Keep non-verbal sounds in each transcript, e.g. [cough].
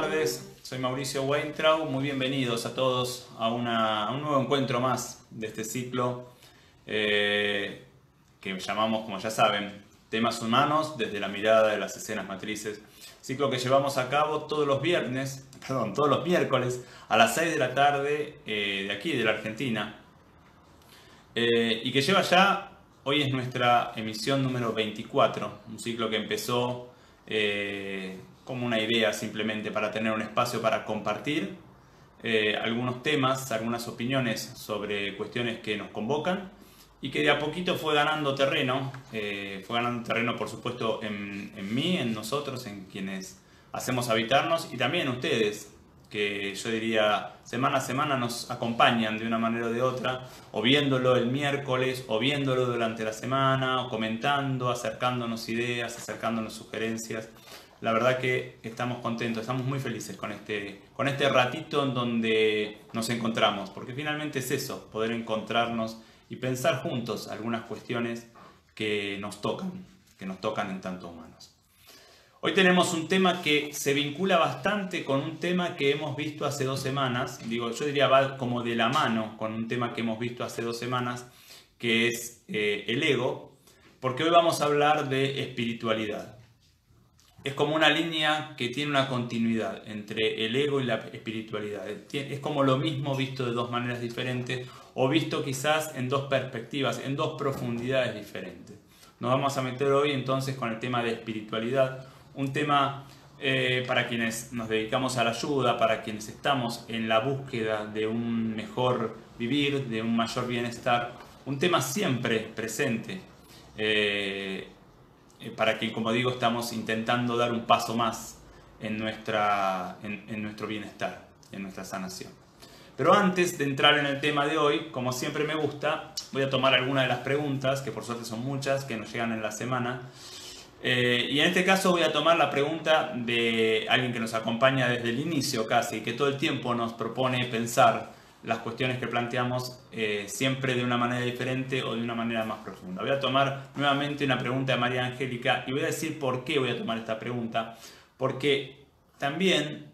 tardes. Soy Mauricio Weintraub. Muy bienvenidos a todos a, un nuevo encuentro más de este ciclo eh, que llamamos, como ya saben, temas humanos desde la mirada de las escenas matrices. Ciclo que llevamos a cabo todos los viernes, [laughs] perdón, todos los miércoles a las 6 de la tarde eh, de aquí, de la Argentina. Eh, y que lleva ya, hoy es nuestra emisión número 24, un ciclo que empezó como una idea simplemente para tener un espacio para compartir eh, algunos temas, algunas opiniones sobre cuestiones que nos convocan y que de a poquito fue ganando terreno, eh, fue ganando terreno por supuesto en, en mí, en nosotros, en quienes hacemos habitarnos y también ustedes, que yo diría semana a semana nos acompañan de una manera o de otra, o viéndolo el miércoles, o viéndolo durante la semana, o comentando, acercándonos ideas, acercándonos sugerencias. La verdad que estamos contentos, estamos muy felices con este, con este ratito en donde nos encontramos, porque finalmente es eso, poder encontrarnos y pensar juntos algunas cuestiones que nos tocan, que nos tocan en tanto humanos. Hoy tenemos un tema que se vincula bastante con un tema que hemos visto hace dos semanas, digo, yo diría va como de la mano con un tema que hemos visto hace dos semanas, que es eh, el ego, porque hoy vamos a hablar de espiritualidad es como una línea que tiene una continuidad entre el ego y la espiritualidad. Es como lo mismo visto de dos maneras diferentes o visto quizás en dos perspectivas, en dos profundidades diferentes. Nos vamos a meter hoy entonces con el tema de espiritualidad, un tema eh, para quienes nos dedicamos a la ayuda, para quienes estamos en la búsqueda de un mejor vivir, de un mayor bienestar, un tema siempre presente. Eh, para que, como digo, estamos intentando dar un paso más en, nuestra, en, nuestro bienestar, en nuestra sanación. Pero antes de entrar en el tema de hoy, como siempre me gusta, voy a tomar algunas de las preguntas, que por suerte son muchas, que nos llegan en la semana. Eh, y en este caso voy a tomar la pregunta de alguien que nos acompaña desde el inicio casi, que todo el tiempo nos propone pensar las cuestiones que planteamos eh, siempre de una manera diferente o de una manera más profunda. Voy a tomar nuevamente una pregunta de María Angélica y voy a decir por qué voy a tomar esta pregunta. Porque también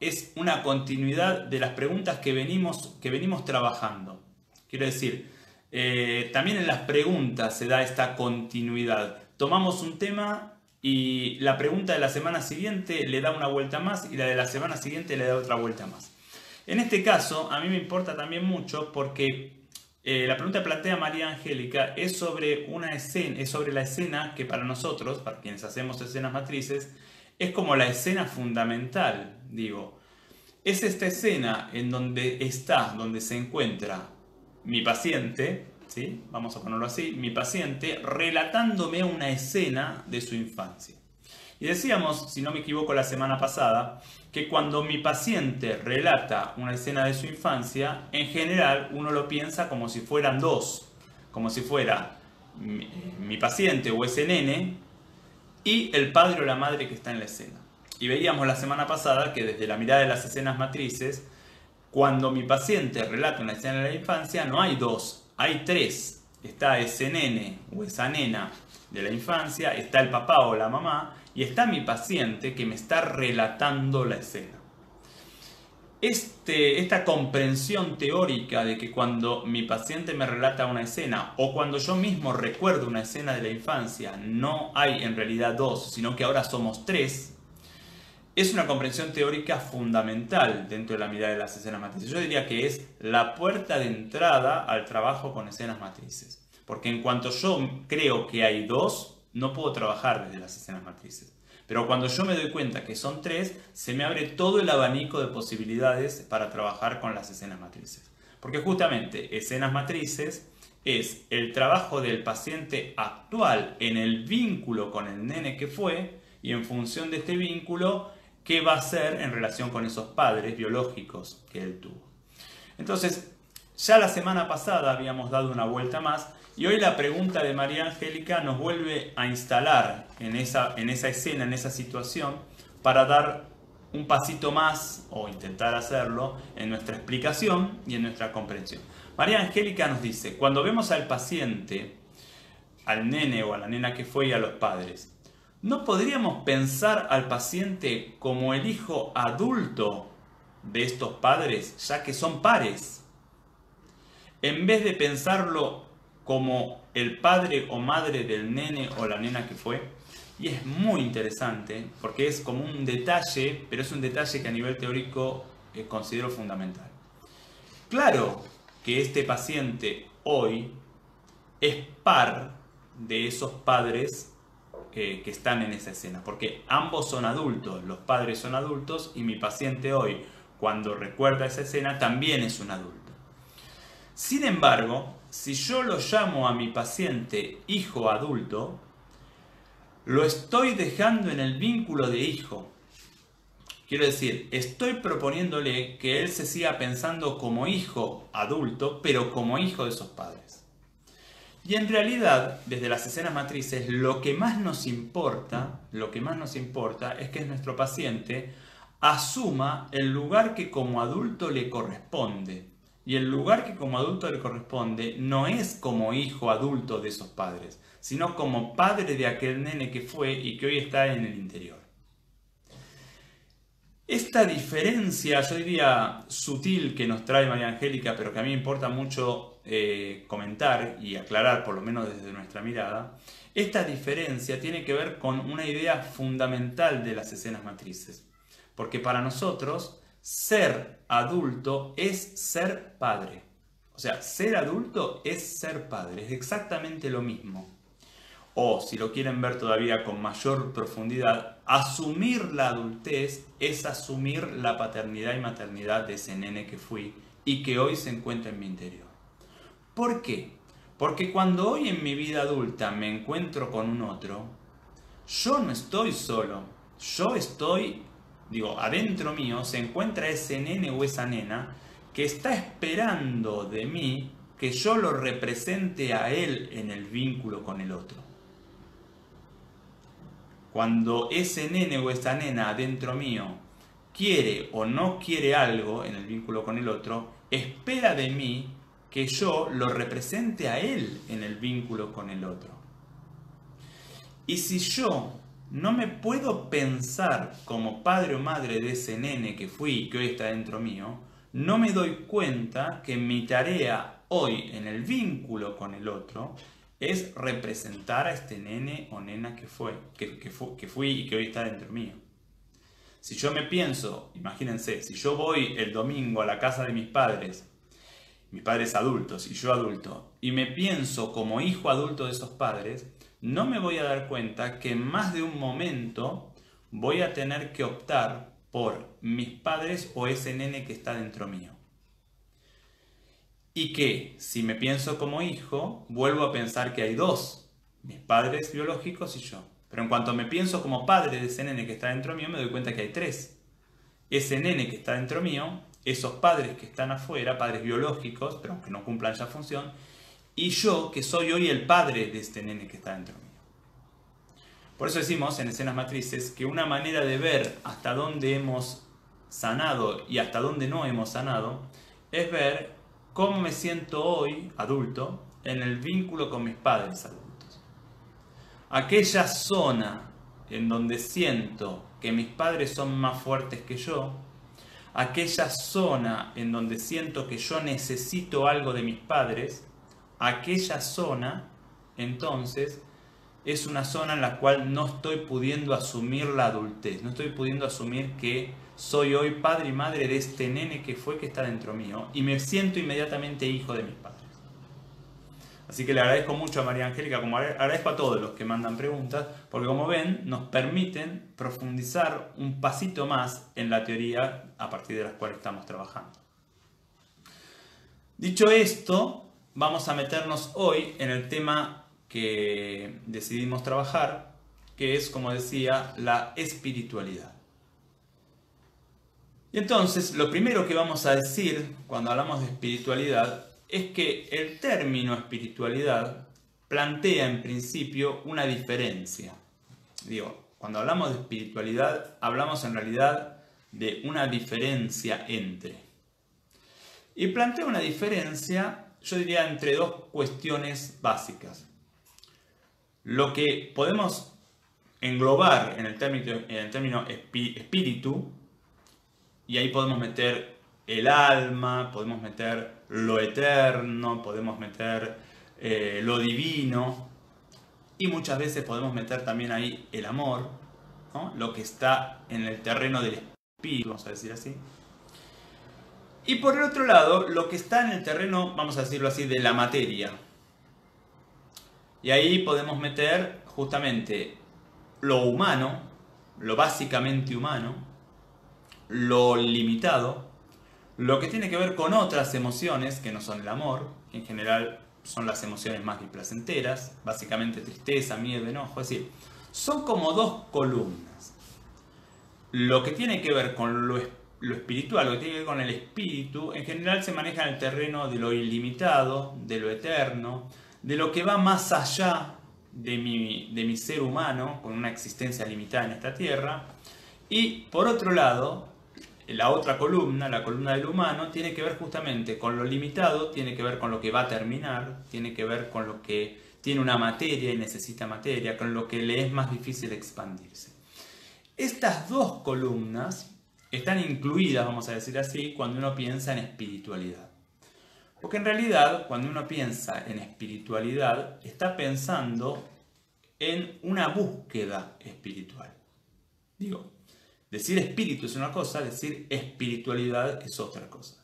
es una continuidad de las preguntas que venimos, que venimos trabajando. Quiero decir, eh, también en las preguntas se da esta continuidad. Tomamos un tema y la pregunta de la semana siguiente le da una vuelta más y la de la semana siguiente le da otra vuelta más. En este caso, a mí me importa también mucho porque eh, la pregunta que plantea María Angélica es sobre una escena, es sobre la escena que para nosotros, para quienes hacemos escenas matrices, es como la escena fundamental, digo. Es esta escena en donde está, donde se encuentra mi paciente, ¿sí? Vamos a ponerlo así, mi paciente relatándome una escena de su infancia. Y decíamos, si no me equivoco la semana pasada, que cuando mi paciente relata una escena de su infancia, en general uno lo piensa como si fueran dos, como si fuera mi, paciente o ese nene y el padre o la madre que está en la escena. Y veíamos la semana pasada que desde la mirada de las escenas matrices, cuando mi paciente relata una escena de la infancia, no hay dos, hay tres. Está ese nene o esa nena de la infancia, está el papá o la mamá, y está mi paciente que me está relatando la escena. Este, esta comprensión teórica de que cuando mi paciente me relata una escena o cuando yo mismo recuerdo una escena de la infancia, no hay en realidad dos, sino que ahora somos tres, es una comprensión teórica fundamental dentro de la mirada de las escenas matrices. Yo diría que es la puerta de entrada al trabajo con escenas matrices. Porque en cuanto yo creo que hay dos, no puedo trabajar desde las escenas matrices. Pero cuando yo me doy cuenta que son tres, se me abre todo el abanico de posibilidades para trabajar con las escenas matrices. Porque justamente escenas matrices es el trabajo del paciente actual en el vínculo con el nene que fue y en función de este vínculo, qué va a hacer en relación con esos padres biológicos que él tuvo. Entonces, ya la semana pasada habíamos dado una vuelta más y hoy la pregunta de María Angélica nos vuelve a instalar en esa, en esa escena, en esa situación, para dar un pasito más, o intentar hacerlo, en nuestra explicación y en nuestra comprensión. María Angélica nos dice, cuando vemos al paciente, al nene o a la nena que fue y a los padres, ¿no podríamos pensar al paciente como el hijo adulto de estos padres, ya que son pares? En vez de pensarlo como el padre o madre del nene o la nena que fue. Y es muy interesante porque es como un detalle, pero es un detalle que a nivel teórico eh, considero fundamental. Claro que este paciente hoy es par de esos padres que están en esa escena, porque ambos son adultos, los padres son adultos y mi paciente hoy, cuando recuerda esa escena, también es un adulto. Sin embargo, si yo lo llamo a mi paciente hijo adulto, lo estoy dejando en el vínculo de hijo. Quiero decir, estoy proponiéndole que él se siga pensando como hijo adulto, pero como hijo de esos padres. Y en realidad, desde las escenas matrices, lo que más nos importa, lo que más nos importa es que nuestro paciente asuma el lugar que como adulto le corresponde. Y el lugar que como adulto le corresponde no es como hijo adulto de esos padres, sino como padre de aquel nene que fue y que hoy está en el interior. Esta diferencia, yo diría sutil, que nos trae María Angélica, pero que a mí me importa mucho eh, comentar y aclarar, por lo menos desde nuestra mirada, esta diferencia tiene que ver con una idea fundamental de las escenas matrices. Porque para nosotros, ser adulto es ser padre. O sea, ser adulto es ser padre, es exactamente lo mismo. O si lo quieren ver todavía con mayor profundidad, asumir la adultez es asumir la paternidad y maternidad de ese nene que fui y que hoy se encuentra en mi interior. ¿Por qué? Porque cuando hoy en mi vida adulta me encuentro con un otro, yo no estoy solo, yo estoy digo, adentro mío se encuentra ese nene o esa nena que está esperando de mí que yo lo represente a él en el vínculo con el otro. Cuando ese nene o esa nena adentro mío quiere o no quiere algo en el vínculo con el otro, espera de mí que yo lo represente a él en el vínculo con el otro. Y si yo no me puedo pensar como padre o madre de ese nene que fui y que hoy está dentro mío, no me doy cuenta que mi tarea hoy en el vínculo con el otro es representar a este nene o nena que fue, que, que fui y que hoy está dentro mío. Si yo me pienso, imagínense, si yo voy el domingo a la casa de mis padres, mis padres adultos y yo adulto, y me pienso como hijo adulto de esos padres, no me voy a dar cuenta que en más de un momento voy a tener que optar por mis padres o ese nene que está dentro mío. Y que si me pienso como hijo, vuelvo a pensar que hay dos, mis padres biológicos y yo. Pero en cuanto me pienso como padre de ese nene que está dentro mío, me doy cuenta que hay tres. Ese nene que está dentro mío, esos padres que están afuera, padres biológicos, pero aunque no cumplan ya función, y yo, que soy hoy el padre de este nene que está dentro mío. Por eso decimos en escenas matrices que una manera de ver hasta dónde hemos sanado y hasta dónde no hemos sanado es ver cómo me siento hoy, adulto, en el vínculo con mis padres adultos. Aquella zona en donde siento que mis padres son más fuertes que yo, aquella zona en donde siento que yo necesito algo de mis padres, aquella zona, entonces, es una zona en la cual no estoy pudiendo asumir la adultez, no estoy pudiendo asumir que soy hoy padre y madre de este nene que fue que está dentro mío y me siento inmediatamente hijo de mis padres. Así que le agradezco mucho a María Angélica, como agradezco a todos los que mandan preguntas, porque como ven, nos permiten profundizar un pasito más en la teoría a partir de la cual estamos trabajando. Dicho esto, vamos a meternos hoy en el tema que decidimos trabajar, que es, como decía, la espiritualidad. Y entonces, lo primero que vamos a decir cuando hablamos de espiritualidad es que el término espiritualidad plantea en principio una diferencia. Digo, cuando hablamos de espiritualidad, hablamos en realidad de una diferencia entre. Y plantea una diferencia yo diría entre dos cuestiones básicas. Lo que podemos englobar en el término, en el término espíritu, y ahí podemos meter el alma, podemos meter lo eterno, podemos meter eh, lo divino, y muchas veces podemos meter también ahí el amor, lo que está en el terreno del espíritu, vamos a decir así. Y por el otro lado, lo que está en el terreno, vamos a decirlo así, de la materia. Y ahí podemos meter justamente lo humano, lo básicamente humano, lo limitado, lo que tiene que ver con otras emociones que no son el amor, que en general son las emociones más displacenteras, básicamente tristeza, miedo, enojo, es decir, son como dos columnas. Lo que tiene que ver con lo, espiritual, lo que tiene que ver con el espíritu, en general se maneja en el terreno de lo ilimitado, de lo eterno, de lo que va más allá de mi, de mi ser humano, con una existencia limitada en esta tierra. Y por otro lado, la otra columna, la columna del humano, tiene que ver justamente con lo limitado, tiene que ver con lo que va a terminar, tiene que ver con lo que tiene una materia y necesita materia, con lo que le es más difícil expandirse. Estas dos columnas están incluidas, vamos a decir así, cuando uno piensa en espiritualidad. Porque en realidad, cuando uno piensa en espiritualidad, está pensando en una búsqueda espiritual. Digo, decir espíritu es una cosa, decir espiritualidad es otra cosa.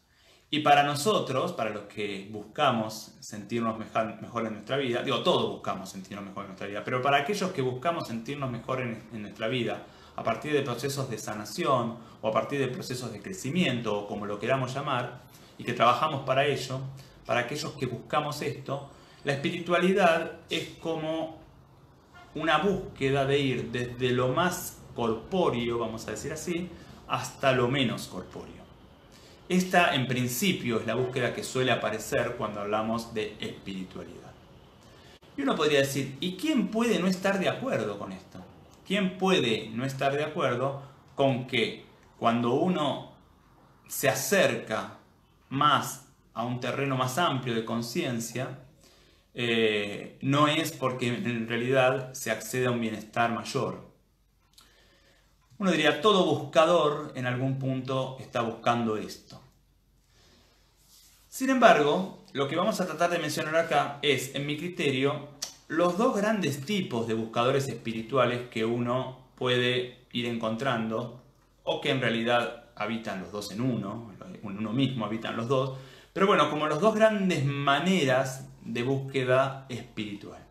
Y para nosotros, para los que buscamos sentirnos mejor en nuestra vida, digo, todos buscamos sentirnos mejor en nuestra vida, pero para aquellos que buscamos sentirnos mejor en, nuestra vida, a partir de procesos de sanación o a partir de procesos de crecimiento o como lo queramos llamar, y que trabajamos para ello, para aquellos que buscamos esto, la espiritualidad es como una búsqueda de ir desde lo más corpóreo, vamos a decir así, hasta lo menos corpóreo. Esta en principio es la búsqueda que suele aparecer cuando hablamos de espiritualidad. Y uno podría decir, ¿y quién puede no estar de acuerdo con esto? ¿Quién puede no estar de acuerdo con que cuando uno se acerca más a un terreno más amplio de conciencia, eh, no es porque en realidad se accede a un bienestar mayor. Uno diría, todo buscador en algún punto está buscando esto. Sin embargo, lo que vamos a tratar de mencionar acá es, en mi criterio, los dos grandes tipos de buscadores espirituales que uno puede ir encontrando, o que en realidad habitan los dos en uno, en uno mismo habitan los dos, pero bueno, como las dos grandes maneras de búsqueda espiritual.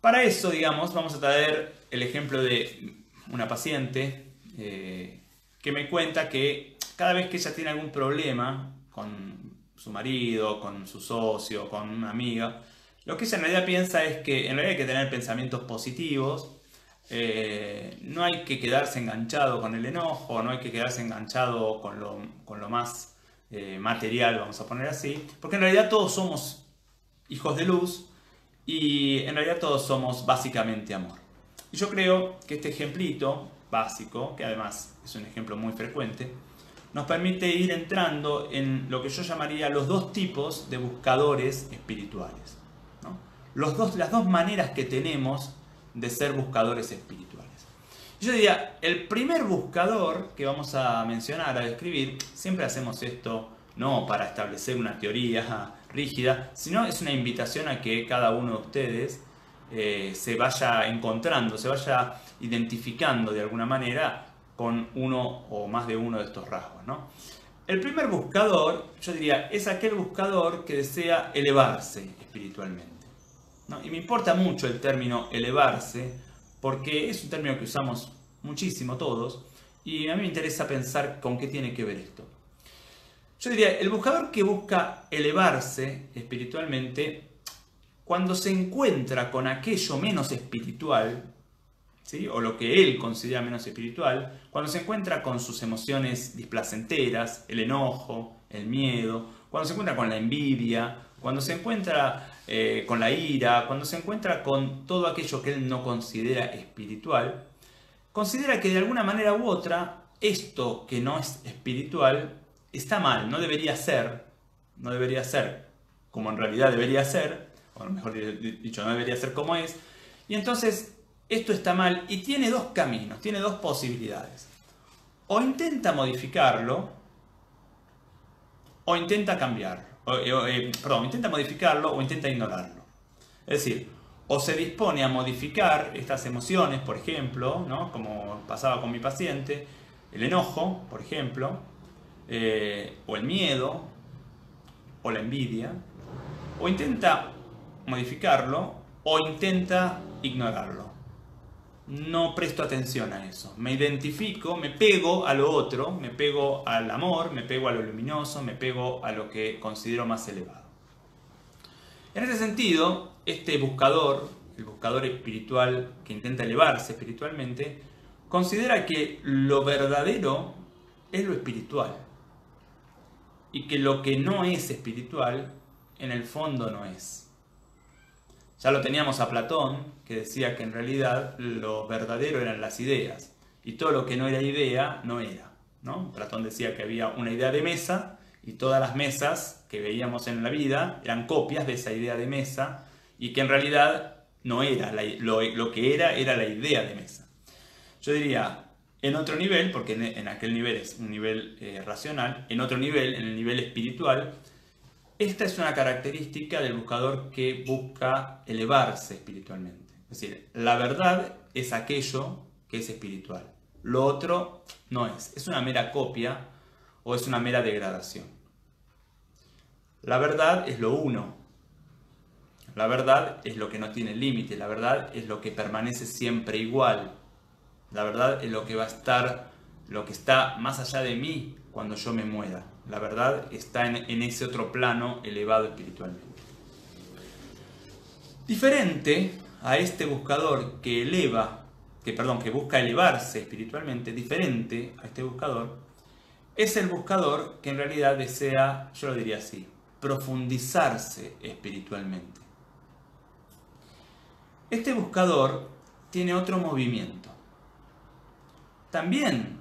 Para eso, digamos, vamos a traer el ejemplo de una paciente eh, que me cuenta que cada vez que ella tiene algún problema con su marido, con su socio, con una amiga, lo que ella en realidad piensa es que en realidad hay que tener pensamientos positivos, eh, no hay que quedarse enganchado con el enojo, no hay que quedarse enganchado con lo, más eh, material, vamos a poner así, porque en realidad todos somos hijos de luz y en realidad todos somos básicamente amor. Y yo creo que este ejemplito básico, que además es un ejemplo muy frecuente, nos permite ir entrando en lo que yo llamaría los dos tipos de buscadores espirituales. Las dos maneras que tenemos de ser buscadores espirituales. Yo diría, el primer buscador que vamos a mencionar, a describir, siempre hacemos esto no para establecer una teoría [laughs] rígida, sino es una invitación a que cada uno de ustedes eh, se vaya encontrando, se vaya identificando de alguna manera con uno o más de uno de estos rasgos. ¿no? El primer buscador, yo diría, es aquel buscador que desea elevarse espiritualmente. Y me importa mucho el término elevarse, porque es un término que usamos muchísimo todos, y a mí me interesa pensar con qué tiene que ver esto. Yo diría, el buscador que busca elevarse espiritualmente, cuando se encuentra con aquello menos espiritual, ¿sí? o lo que él considera menos espiritual, cuando se encuentra con sus emociones displacenteras, el enojo, el miedo, cuando se encuentra con la envidia, cuando se encuentra eh, con la ira, cuando se encuentra con todo aquello que él no considera espiritual, considera que de alguna manera u otra esto que no es espiritual está mal, no debería ser, no debería ser como en realidad debería ser, o mejor dicho, no debería ser como es, y entonces esto está mal y tiene dos caminos, tiene dos posibilidades. O intenta modificarlo o intenta cambiarlo. Eh, perdón, intenta modificarlo o intenta ignorarlo. Es decir, o se dispone a modificar estas emociones, por ejemplo, ¿no? como pasaba con mi paciente, el enojo, por ejemplo, eh, o el miedo, o la envidia, o intenta modificarlo o intenta ignorarlo. No presto atención a eso. Me identifico, me pego a lo otro, me pego al amor, me pego a lo luminoso, me pego a lo que considero más elevado. En ese sentido, este buscador, el buscador espiritual que intenta elevarse espiritualmente, considera que lo verdadero es lo espiritual y que lo que no es espiritual en el fondo no es. Ya lo teníamos a Platón, que decía que en realidad lo verdadero eran las ideas y todo lo que no era idea no era. ¿no? Platón decía que había una idea de mesa y todas las mesas que veíamos en la vida eran copias de esa idea de mesa y que en realidad no era, lo, que era era la idea de mesa. Yo diría, en otro nivel, porque en, aquel nivel es un nivel eh, racional, en otro nivel, en el nivel espiritual, esta es una característica del buscador que busca elevarse espiritualmente. Es decir, la verdad es aquello que es espiritual. Lo otro no es. Es una mera copia o es una mera degradación. La verdad es lo uno. La verdad es lo que no tiene límite. La verdad es lo que permanece siempre igual. La verdad es lo que va a estar, lo que está más allá de mí cuando yo me muera. La verdad está en, ese otro plano elevado espiritualmente. Diferente a este buscador que eleva, que perdón, que busca elevarse espiritualmente, diferente a este buscador, es el buscador que en realidad desea, yo lo diría así, profundizarse espiritualmente. Este buscador tiene otro movimiento. También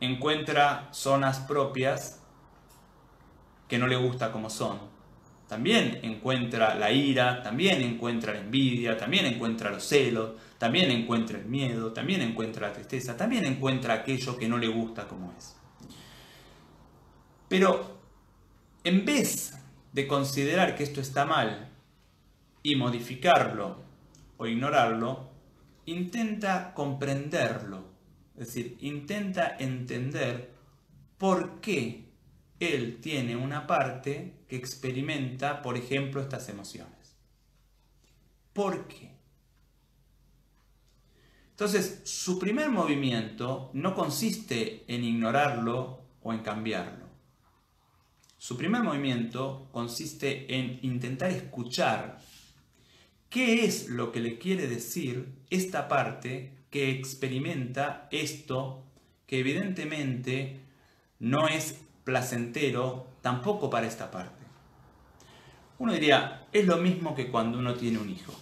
encuentra zonas propias que no le gusta como son. También encuentra la ira, también encuentra la envidia, también encuentra los celos, también encuentra el miedo, también encuentra la tristeza, también encuentra aquello que no le gusta como es. Pero en vez de considerar que esto está mal y modificarlo o ignorarlo, intenta comprenderlo, es decir, intenta entender por qué él tiene una parte que experimenta, por ejemplo, estas emociones. ¿Por qué? Entonces, su primer movimiento no consiste en ignorarlo o en cambiarlo. Su primer movimiento consiste en intentar escuchar qué es lo que le quiere decir esta parte que experimenta esto que evidentemente no es placentero tampoco para esta parte. Uno diría, es lo mismo que cuando uno tiene un hijo.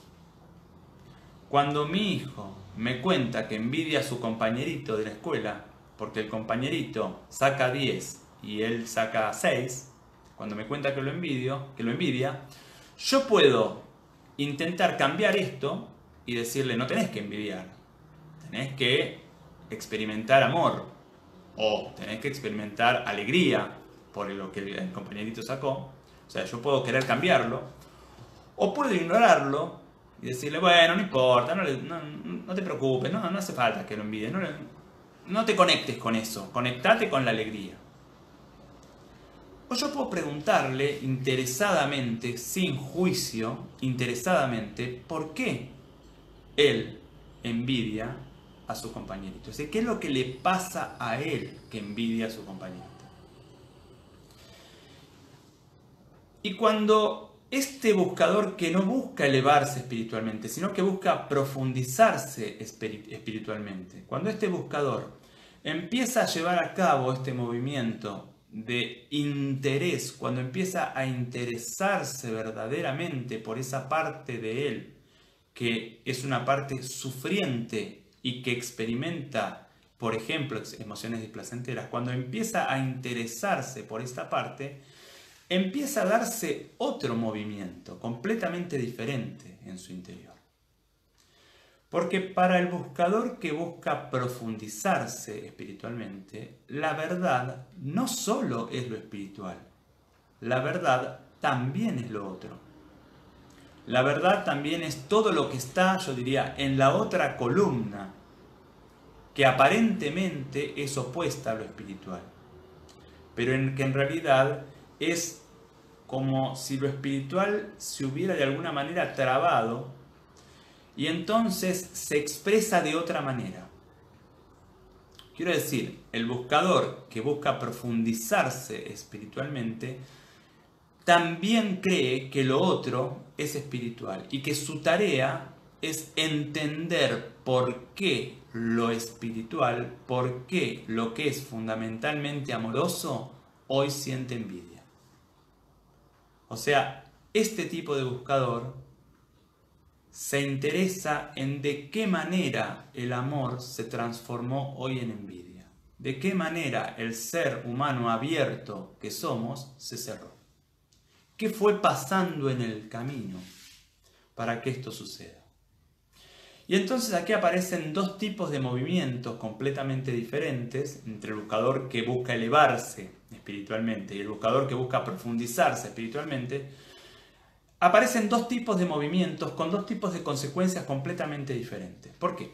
Cuando mi hijo me cuenta que envidia a su compañerito de la escuela, porque el compañerito saca 10 y él saca 6, cuando me cuenta que lo envidio, que lo envidia, yo puedo intentar cambiar esto y decirle, no tenés que envidiar, tenés que experimentar amor, o tenés que experimentar alegría por lo que el compañerito sacó. O sea, yo puedo querer cambiarlo. O puedo ignorarlo y decirle, bueno, no importa, no, te preocupes, no, hace falta que lo envidies. No, te conectes con eso, conectate con la alegría. O yo puedo preguntarle interesadamente, sin juicio, interesadamente, por qué él envidia a su compañerito. ¿qué es lo que le pasa a él que envidia a su compañerito? Y cuando este buscador que no busca elevarse espiritualmente, sino que busca profundizarse espiritualmente, cuando este buscador empieza a llevar a cabo este movimiento de interés, cuando empieza a interesarse verdaderamente por esa parte de él, que es una parte sufriente y que experimenta, por ejemplo, emociones displacenteras, cuando empieza a interesarse por esta parte, empieza a darse otro movimiento completamente diferente en su interior. Porque para el buscador que busca profundizarse espiritualmente, la verdad no solo es lo espiritual, la verdad también es lo otro. La verdad también es todo lo que está, yo diría, en la otra columna, que aparentemente es opuesta a lo espiritual, pero en que en realidad es como si lo espiritual se hubiera de alguna manera trabado y entonces se expresa de otra manera. Quiero decir, el buscador que busca profundizarse espiritualmente, también cree que lo otro es espiritual y que su tarea es entender por qué lo espiritual, por qué lo que es fundamentalmente amoroso, hoy siente envidia. O sea, este tipo de buscador se interesa en de qué manera el amor se transformó hoy en envidia, de qué manera el ser humano abierto que somos se cerró. ¿Qué fue pasando en el camino para que esto suceda? Y entonces aquí aparecen dos tipos de movimientos completamente diferentes entre el buscador que busca elevarse espiritualmente y el buscador que busca profundizarse espiritualmente, aparecen dos tipos de movimientos con dos tipos de consecuencias completamente diferentes. ¿Por qué?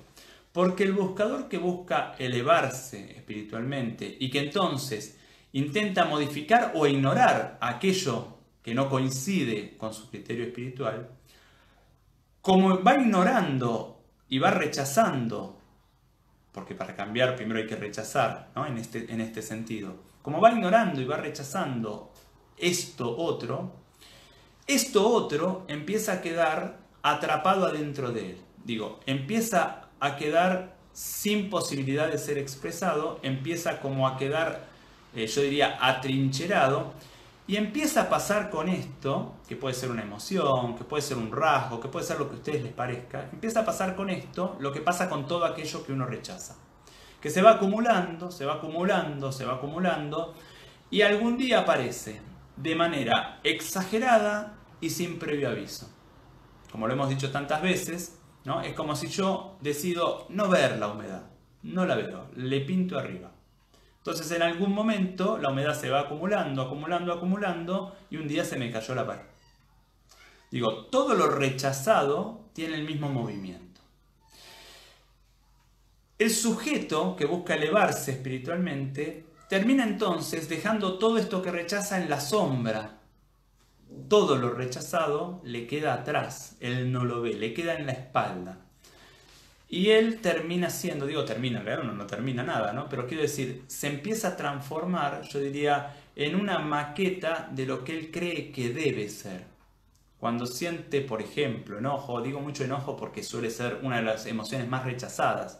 Porque el buscador que busca elevarse espiritualmente y que entonces intenta modificar o ignorar aquello que no coincide con su criterio espiritual, como va ignorando y va rechazando, porque para cambiar primero hay que rechazar, ¿no? en, este, en este sentido, como va ignorando y va rechazando esto otro, esto otro empieza a quedar atrapado adentro de él. Digo, empieza a quedar sin posibilidad de ser expresado, empieza como a quedar, eh, yo diría, atrincherado, y empieza a pasar con esto, que puede ser una emoción, que puede ser un rasgo, que puede ser lo que a ustedes les parezca, empieza a pasar con esto lo que pasa con todo aquello que uno rechaza. Que se va acumulando, se va acumulando, se va acumulando, y algún día aparece de manera exagerada y sin previo aviso. Como lo hemos dicho tantas veces, ¿no? es como si yo decido no ver la humedad, no la veo, le pinto arriba. Entonces en algún momento la humedad se va acumulando, acumulando, acumulando y un día se me cayó la pared. Digo, todo lo rechazado tiene el mismo movimiento. El sujeto que busca elevarse espiritualmente termina entonces dejando todo esto que rechaza en la sombra. Todo lo rechazado le queda atrás, él no lo ve, le queda en la espalda. Y él termina siendo, digo termina, en realidad no, termina nada, ¿no? Pero quiero decir, se empieza a transformar, yo diría, en una maqueta de lo que él cree que debe ser. Cuando siente, por ejemplo, enojo, digo mucho enojo porque suele ser una de las emociones más rechazadas,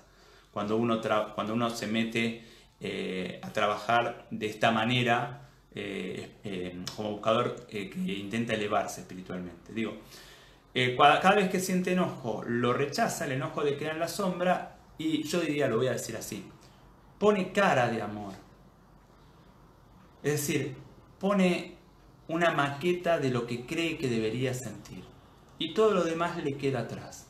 cuando uno, cuando uno se mete eh, a trabajar de esta manera eh, eh, como buscador que intenta elevarse espiritualmente. Digo, cada, vez que siente enojo, lo rechaza, el enojo de queda en la sombra, y yo diría, lo voy a decir así, pone cara de amor. Es decir, pone una maqueta de lo que cree que debería sentir. Y todo lo demás le queda atrás.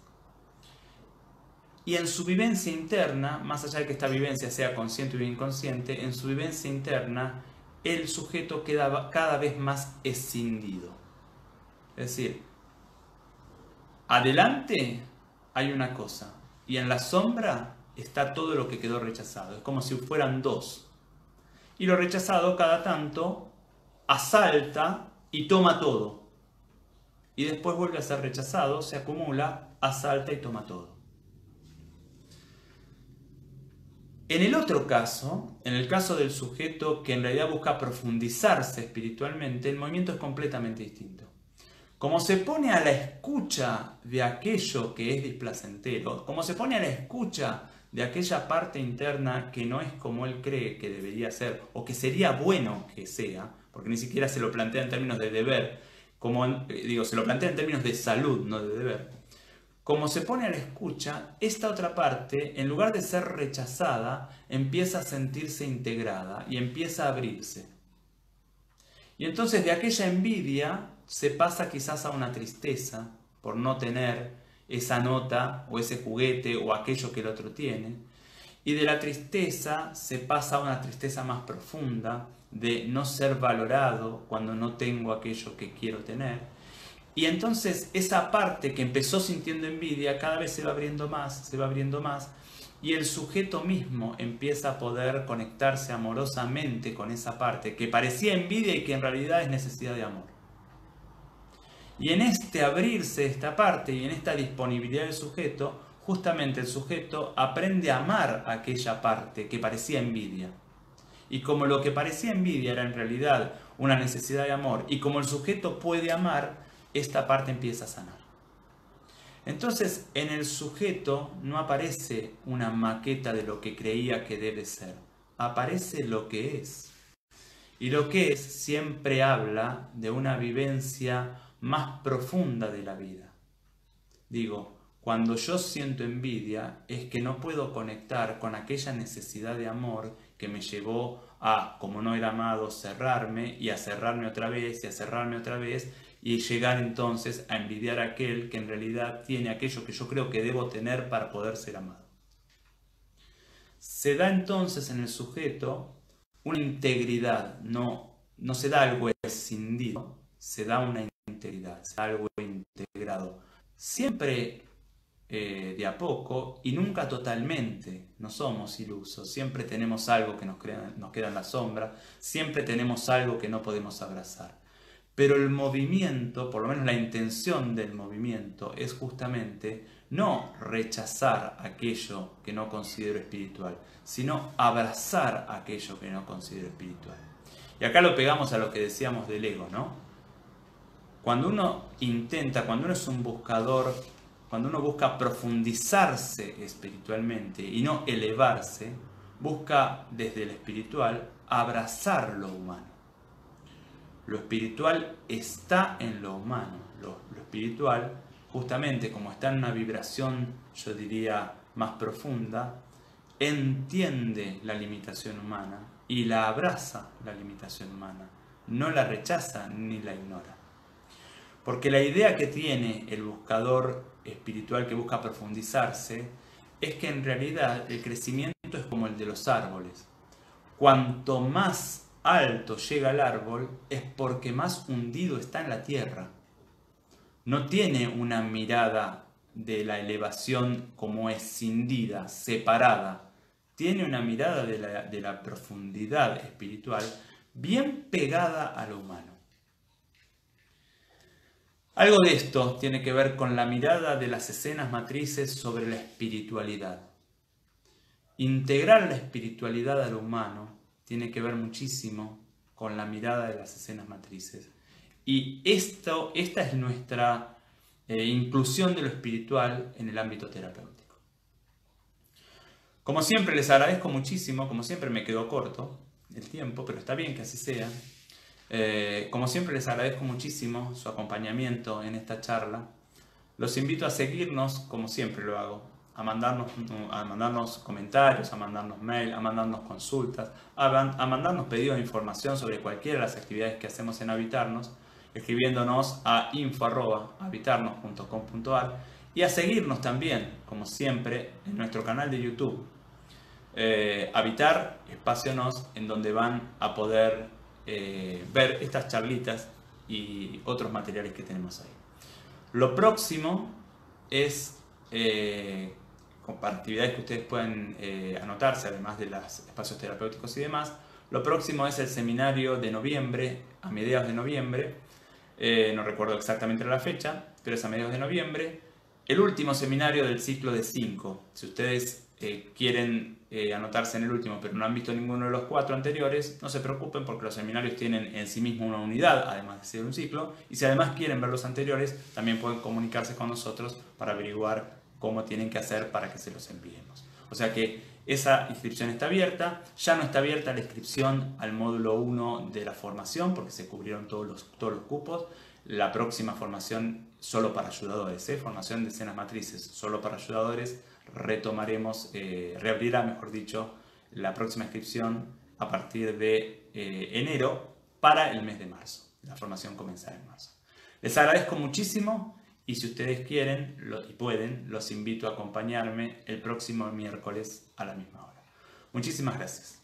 Y en su vivencia interna, más allá de que esta vivencia sea consciente o inconsciente, en su vivencia interna el sujeto queda cada vez más escindido. Es decir, adelante hay una cosa y en la sombra está todo lo que quedó rechazado. Es como si fueran dos. Y lo rechazado cada tanto asalta y toma todo. Y después vuelve a ser rechazado, se acumula, asalta y toma todo. En el otro caso, en el caso del sujeto que en realidad busca profundizarse espiritualmente, el movimiento es completamente distinto. Como se pone a la escucha de aquello que es displacentero, como se pone a la escucha de aquella parte interna que no es como él cree que debería ser o que sería bueno que sea, porque ni siquiera se lo plantea en términos de deber, como eh, digo, se lo plantea en términos de salud, no de deber como se pone a la escucha, esta otra parte, en lugar de ser rechazada, empieza a sentirse integrada y empieza a abrirse. Y entonces de aquella envidia se pasa quizás a una tristeza por no tener esa nota o ese juguete o aquello que el otro tiene. Y de la tristeza se pasa a una tristeza más profunda de no ser valorado cuando no tengo aquello que quiero tener. Y entonces esa parte que empezó sintiendo envidia cada vez se va abriendo más, se va abriendo más. Y el sujeto mismo empieza a poder conectarse amorosamente con esa parte que parecía envidia y que en realidad es necesidad de amor. Y en este abrirse esta parte y en esta disponibilidad del sujeto, justamente el sujeto aprende a amar aquella parte que parecía envidia. Y como lo que parecía envidia era en realidad una necesidad de amor, y como el sujeto puede amar, esta parte empieza a sanar. Entonces, en el sujeto no aparece una maqueta de lo que creía que debe ser, aparece lo que es. Y lo que es siempre habla de una vivencia más profunda de la vida. Digo, cuando yo siento envidia es que no puedo conectar con aquella necesidad de amor que me llevó a, como no era amado, cerrarme y a cerrarme otra vez y a cerrarme otra vez y llegar entonces a envidiar a aquel que en realidad tiene aquello que yo creo que debo tener para poder ser amado. Se da entonces en el sujeto una integridad, no, no se da algo escindido, se da una integridad, algo integrado. Siempre eh, de a poco y nunca totalmente. No somos ilusos, siempre tenemos algo que nos, nos queda en la sombra, siempre tenemos algo que no podemos abrazar. Pero el movimiento, por lo menos la intención del movimiento, es justamente no rechazar aquello que no considero espiritual, sino abrazar aquello que no considero espiritual. Y acá lo pegamos a lo que decíamos del ego, ¿no? Cuando uno intenta, cuando uno es un buscador, cuando uno busca profundizarse espiritualmente y no elevarse, busca desde el espiritual abrazar lo humano. Lo espiritual está en lo humano. Lo, espiritual, justamente como está en una vibración, yo diría, más profunda, entiende la limitación humana y la abraza la limitación humana. No la rechaza ni la ignora. Porque la idea que tiene el buscador espiritual que busca profundizarse es que en realidad el crecimiento es como el de los árboles. Cuanto más alto llega el árbol es porque más hundido está en la tierra. No tiene una mirada de la elevación como escindida, separada. Tiene una mirada de la, de la profundidad espiritual bien pegada a lo humano. Algo de esto tiene que ver con la mirada de las escenas matrices sobre la espiritualidad. Integrar la espiritualidad a lo humano tiene que ver muchísimo con la mirada de las escenas matrices. Y esto, esta es nuestra eh, inclusión de lo espiritual en el ámbito terapéutico. Como siempre les agradezco muchísimo, como siempre me quedo corto el tiempo, pero está bien que así sea. Eh, como siempre les agradezco muchísimo su acompañamiento en esta charla. Los invito a seguirnos, como siempre lo hago, a mandarnos, a mandarnos comentarios, a mandarnos mail, a mandarnos consultas, a, mandarnos pedidos de información sobre cualquiera de las actividades que hacemos en Habitarnos, escribiéndonos a info.habitarnos.com.ar y a seguirnos también, como siempre, en nuestro canal de YouTube. Eh, Habitar Espacio Nos, en donde van a poder eh, ver estas charlitas y otros materiales que tenemos ahí. Lo próximo es eh, que ustedes pueden eh, anotarse, además de los espacios terapéuticos y demás. Lo próximo es el seminario de noviembre, a mediados de noviembre. no recuerdo exactamente la fecha, pero es a mediados de noviembre. El último seminario del ciclo de 5. Si ustedes quieren eh, anotarse en el último, pero no han visto ninguno de los cuatro anteriores, no se preocupen porque los seminarios tienen en sí mismo una unidad, además de ser un ciclo, y si además quieren ver los anteriores, también pueden comunicarse con nosotros para averiguar cómo tienen que hacer para que se los enviemos. O sea que esa inscripción está abierta, ya no está abierta la inscripción al módulo 1 de la formación porque se cubrieron todos los, todos los cupos. La próxima formación solo para ayudadores, ¿eh? formación de escenas matrices solo para ayudadores retomaremos, eh, reabrirá, mejor dicho, la próxima inscripción a partir de eh, enero para el mes de marzo. La formación comenzará en marzo. Les agradezco muchísimo Y si ustedes quieren y pueden, los invito a acompañarme el próximo miércoles a la misma hora. Muchísimas gracias.